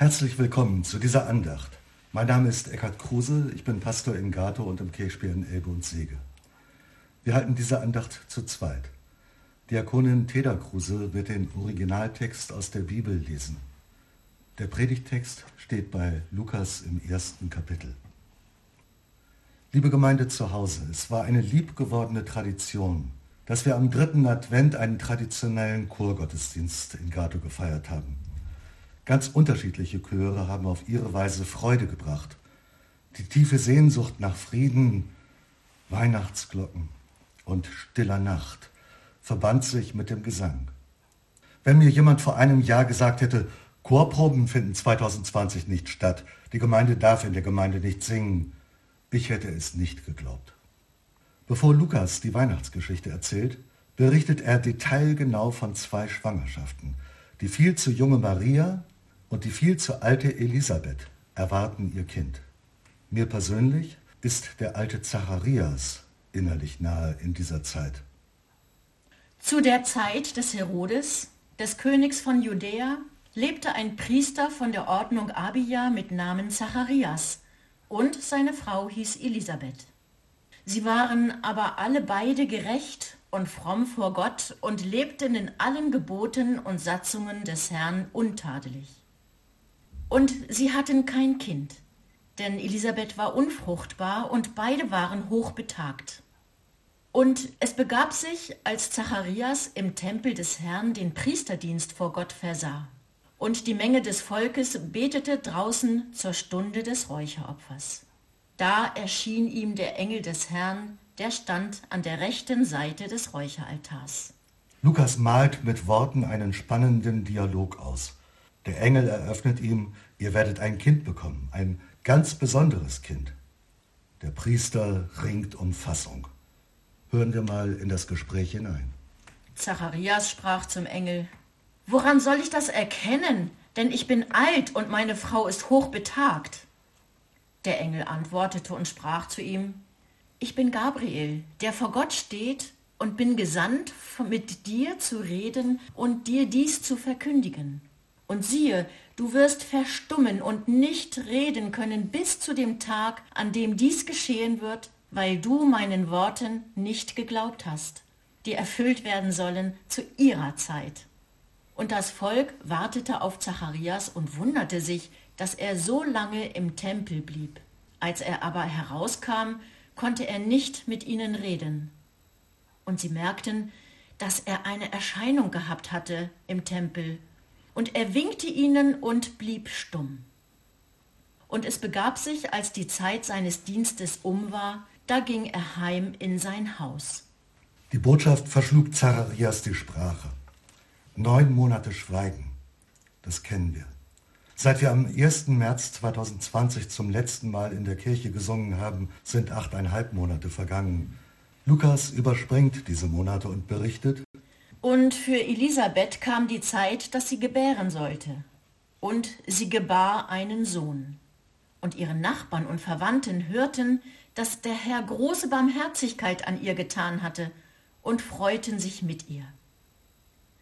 Herzlich willkommen zu dieser Andacht. Mein Name ist Eckhard Kruse, ich bin Pastor in Gato und im Kirchspiel in Elbe und Sege. Wir halten diese Andacht zu zweit. Diakonin Teda Kruse wird den Originaltext aus der Bibel lesen. Der Predigtext steht bei Lukas im ersten Kapitel. Liebe Gemeinde zu Hause, es war eine liebgewordene Tradition, dass wir am dritten Advent einen traditionellen Chorgottesdienst in Gato gefeiert haben. Ganz unterschiedliche Chöre haben auf ihre Weise Freude gebracht. Die tiefe Sehnsucht nach Frieden, Weihnachtsglocken und stiller Nacht verband sich mit dem Gesang. Wenn mir jemand vor einem Jahr gesagt hätte, Chorproben finden 2020 nicht statt, die Gemeinde darf in der Gemeinde nicht singen, ich hätte es nicht geglaubt. Bevor Lukas die Weihnachtsgeschichte erzählt, berichtet er detailgenau von zwei Schwangerschaften. Die viel zu junge Maria und die viel zu alte Elisabeth erwarten ihr Kind. Mir persönlich ist der alte Zacharias innerlich nahe in dieser Zeit. Zu der Zeit des Herodes, des Königs von Judäa, lebte ein Priester von der Ordnung Abia mit Namen Zacharias und seine Frau hieß Elisabeth. Sie waren aber alle beide gerecht und fromm vor Gott und lebten in allen Geboten und Satzungen des Herrn untadelig. Und sie hatten kein Kind, denn Elisabeth war unfruchtbar und beide waren hochbetagt. Und es begab sich, als Zacharias im Tempel des Herrn den Priesterdienst vor Gott versah. Und die Menge des Volkes betete draußen zur Stunde des Räucheropfers. Da erschien ihm der Engel des Herrn, der stand an der rechten Seite des Räucheraltars. Lukas malt mit Worten einen spannenden Dialog aus. Der Engel eröffnet ihm, ihr werdet ein Kind bekommen, ein ganz besonderes Kind. Der Priester ringt um Fassung. Hören wir mal in das Gespräch hinein. Zacharias sprach zum Engel, Woran soll ich das erkennen? Denn ich bin alt und meine Frau ist hochbetagt. Der Engel antwortete und sprach zu ihm, Ich bin Gabriel, der vor Gott steht und bin gesandt, mit dir zu reden und dir dies zu verkündigen. Und siehe, du wirst verstummen und nicht reden können bis zu dem Tag, an dem dies geschehen wird, weil du meinen Worten nicht geglaubt hast, die erfüllt werden sollen zu ihrer Zeit. Und das Volk wartete auf Zacharias und wunderte sich, dass er so lange im Tempel blieb. Als er aber herauskam, konnte er nicht mit ihnen reden. Und sie merkten, dass er eine Erscheinung gehabt hatte im Tempel und er winkte ihnen und blieb stumm. Und es begab sich, als die Zeit seines Dienstes um war, da ging er heim in sein Haus. Die Botschaft verschlug Zacharias die Sprache. Neun Monate Schweigen, das kennen wir. Seit wir am 1. März 2020 zum letzten Mal in der Kirche gesungen haben, sind achteinhalb Monate vergangen. Lukas überspringt diese Monate und berichtet, und für Elisabeth kam die Zeit, dass sie gebären sollte. Und sie gebar einen Sohn. Und ihre Nachbarn und Verwandten hörten, dass der Herr große Barmherzigkeit an ihr getan hatte und freuten sich mit ihr.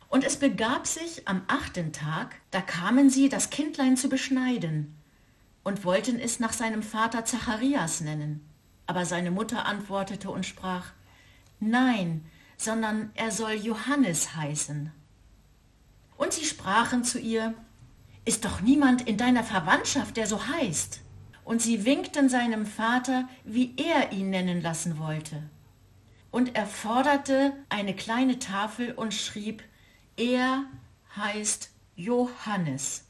Und es begab sich am achten Tag, da kamen sie, das Kindlein zu beschneiden und wollten es nach seinem Vater Zacharias nennen. Aber seine Mutter antwortete und sprach, Nein, sondern er soll Johannes heißen. Und sie sprachen zu ihr, ist doch niemand in deiner Verwandtschaft, der so heißt. Und sie winkten seinem Vater, wie er ihn nennen lassen wollte. Und er forderte eine kleine Tafel und schrieb, er heißt Johannes.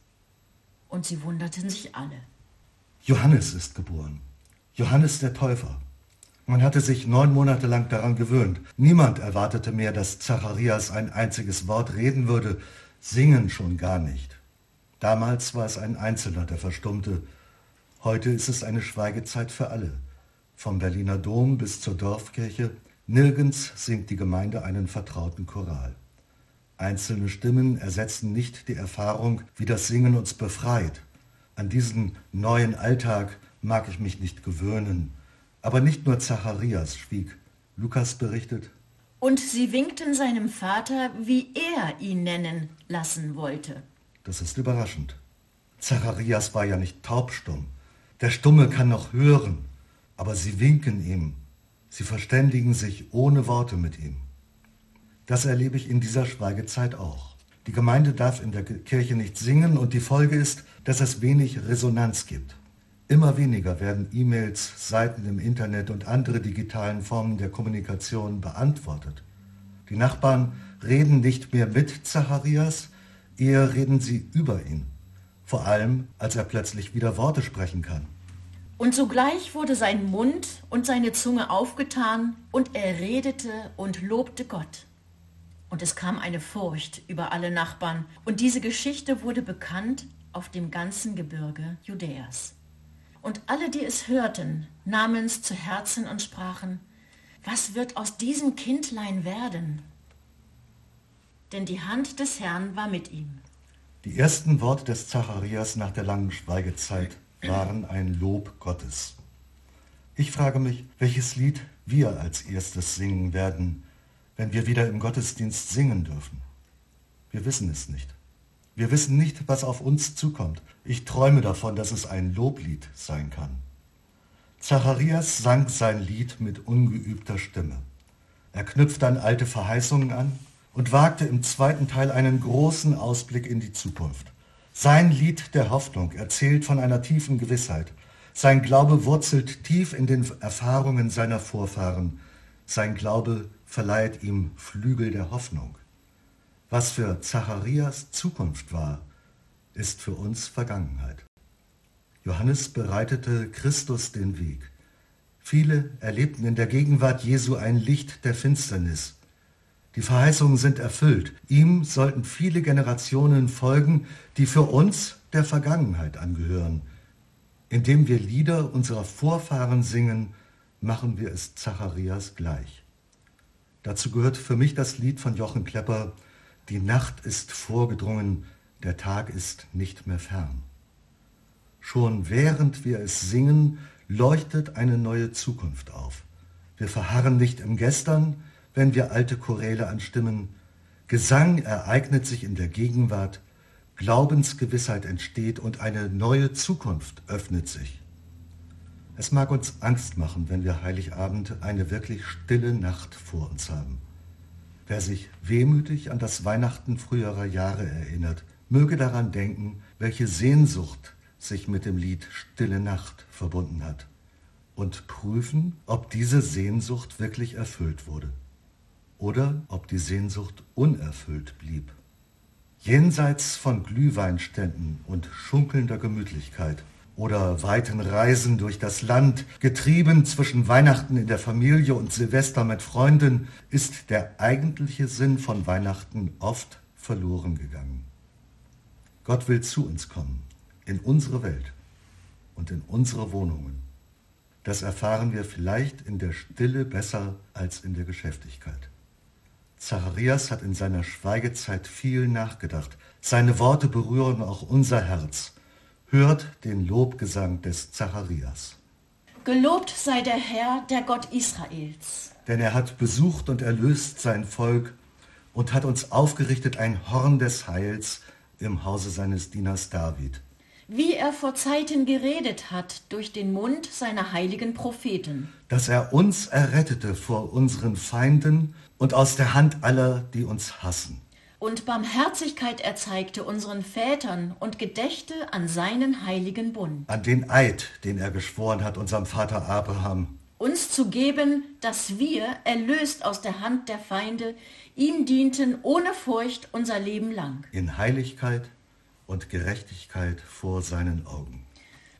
Und sie wunderten sich alle. Johannes ist geboren. Johannes der Täufer. Man hatte sich neun Monate lang daran gewöhnt. Niemand erwartete mehr, dass Zacharias ein einziges Wort reden würde, singen schon gar nicht. Damals war es ein Einzelner, der verstummte. Heute ist es eine Schweigezeit für alle. Vom Berliner Dom bis zur Dorfkirche, nirgends singt die Gemeinde einen vertrauten Choral. Einzelne Stimmen ersetzen nicht die Erfahrung, wie das Singen uns befreit. An diesen neuen Alltag mag ich mich nicht gewöhnen. Aber nicht nur Zacharias schwieg. Lukas berichtet, und sie winkten seinem Vater, wie er ihn nennen lassen wollte. Das ist überraschend. Zacharias war ja nicht taubstumm. Der Stumme kann noch hören, aber sie winken ihm. Sie verständigen sich ohne Worte mit ihm. Das erlebe ich in dieser Schweigezeit auch. Die Gemeinde darf in der Kirche nicht singen und die Folge ist, dass es wenig Resonanz gibt. Immer weniger werden E-Mails, Seiten im Internet und andere digitalen Formen der Kommunikation beantwortet. Die Nachbarn reden nicht mehr mit Zacharias, eher reden sie über ihn. Vor allem, als er plötzlich wieder Worte sprechen kann. Und sogleich wurde sein Mund und seine Zunge aufgetan, und er redete und lobte Gott. Und es kam eine Furcht über alle Nachbarn, und diese Geschichte wurde bekannt auf dem ganzen Gebirge Judäas. Und alle, die es hörten, nahmen es zu Herzen und sprachen, was wird aus diesem Kindlein werden? Denn die Hand des Herrn war mit ihm. Die ersten Worte des Zacharias nach der langen Schweigezeit waren ein Lob Gottes. Ich frage mich, welches Lied wir als erstes singen werden, wenn wir wieder im Gottesdienst singen dürfen. Wir wissen es nicht. Wir wissen nicht, was auf uns zukommt. Ich träume davon, dass es ein Loblied sein kann. Zacharias sang sein Lied mit ungeübter Stimme. Er knüpfte an alte Verheißungen an und wagte im zweiten Teil einen großen Ausblick in die Zukunft. Sein Lied der Hoffnung erzählt von einer tiefen Gewissheit. Sein Glaube wurzelt tief in den Erfahrungen seiner Vorfahren. Sein Glaube verleiht ihm Flügel der Hoffnung. Was für Zacharias Zukunft war, ist für uns Vergangenheit. Johannes bereitete Christus den Weg. Viele erlebten in der Gegenwart Jesu ein Licht der Finsternis. Die Verheißungen sind erfüllt. Ihm sollten viele Generationen folgen, die für uns der Vergangenheit angehören. Indem wir Lieder unserer Vorfahren singen, machen wir es Zacharias gleich. Dazu gehört für mich das Lied von Jochen Klepper, Die Nacht ist vorgedrungen, der Tag ist nicht mehr fern. Schon während wir es singen, leuchtet eine neue Zukunft auf. Wir verharren nicht im Gestern, wenn wir alte Choräle anstimmen. Gesang ereignet sich in der Gegenwart, Glaubensgewissheit entsteht und eine neue Zukunft öffnet sich. Es mag uns Angst machen, wenn wir Heiligabend eine wirklich stille Nacht vor uns haben. Wer sich wehmütig an das Weihnachten früherer Jahre erinnert, möge daran denken, welche Sehnsucht sich mit dem Lied Stille Nacht verbunden hat und prüfen, ob diese Sehnsucht wirklich erfüllt wurde oder ob die Sehnsucht unerfüllt blieb. Jenseits von Glühweinständen und schunkelnder Gemütlichkeit oder weiten Reisen durch das Land, getrieben zwischen Weihnachten in der Familie und Silvester mit Freunden, ist der eigentliche Sinn von Weihnachten oft verloren gegangen. Gott will zu uns kommen, in unsere Welt und in unsere Wohnungen. Das erfahren wir vielleicht in der Stille besser als in der Geschäftigkeit. Zacharias hat in seiner Schweigezeit viel nachgedacht. Seine Worte berühren auch unser Herz. Hört den Lobgesang des Zacharias. Gelobt sei der Herr, der Gott Israels. Denn er hat besucht und erlöst sein Volk und hat uns aufgerichtet ein Horn des Heils im Hause seines Dieners David. Wie er vor Zeiten geredet hat durch den Mund seiner heiligen Propheten. Dass er uns errettete vor unseren Feinden und aus der Hand aller, die uns hassen. Und Barmherzigkeit erzeigte unseren Vätern und gedächte an seinen heiligen Bund. An den Eid, den er geschworen hat, unserem Vater Abraham. Uns zu geben, dass wir, erlöst aus der Hand der Feinde, ihm dienten ohne Furcht unser Leben lang. In Heiligkeit und Gerechtigkeit vor seinen Augen.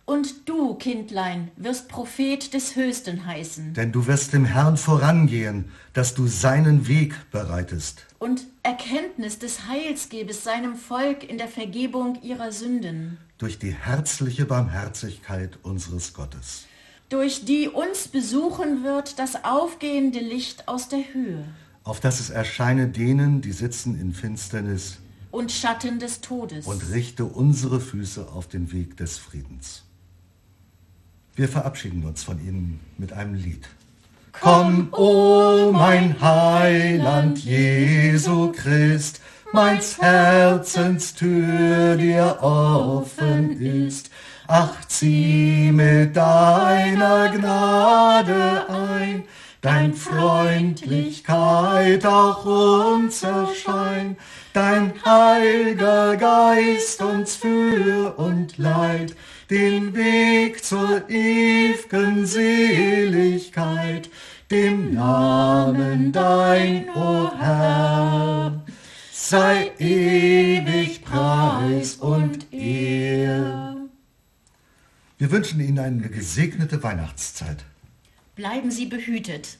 Und du, Kindlein, wirst Prophet des Höchsten heißen. Denn du wirst dem Herrn vorangehen, dass du seinen Weg bereitest. Und Erkenntnis des Heils gebest seinem Volk in der Vergebung ihrer Sünden. Durch die herzliche Barmherzigkeit unseres Gottes. Durch die uns besuchen wird das aufgehende Licht aus der Höhe. Auf dass es erscheine denen, die sitzen in Finsternis. Und Schatten des Todes. Und richte unsere Füße auf den Weg des Friedens. Wir verabschieden uns von Ihnen mit einem Lied. Komm, o oh mein Heiland Jesu Christ, meins Herzens Tür dir offen ist. Ach, zieh mit deiner Gnade ein, dein Freundlichkeit auch uns erschein, dein heiliger Geist uns für und leid, den Weg zur ew'gen Seligkeit, dem Namen dein, o Herr, sei ewig Preis und Ehr. Wir wünschen Ihnen eine gesegnete Weihnachtszeit. Bleiben Sie behütet.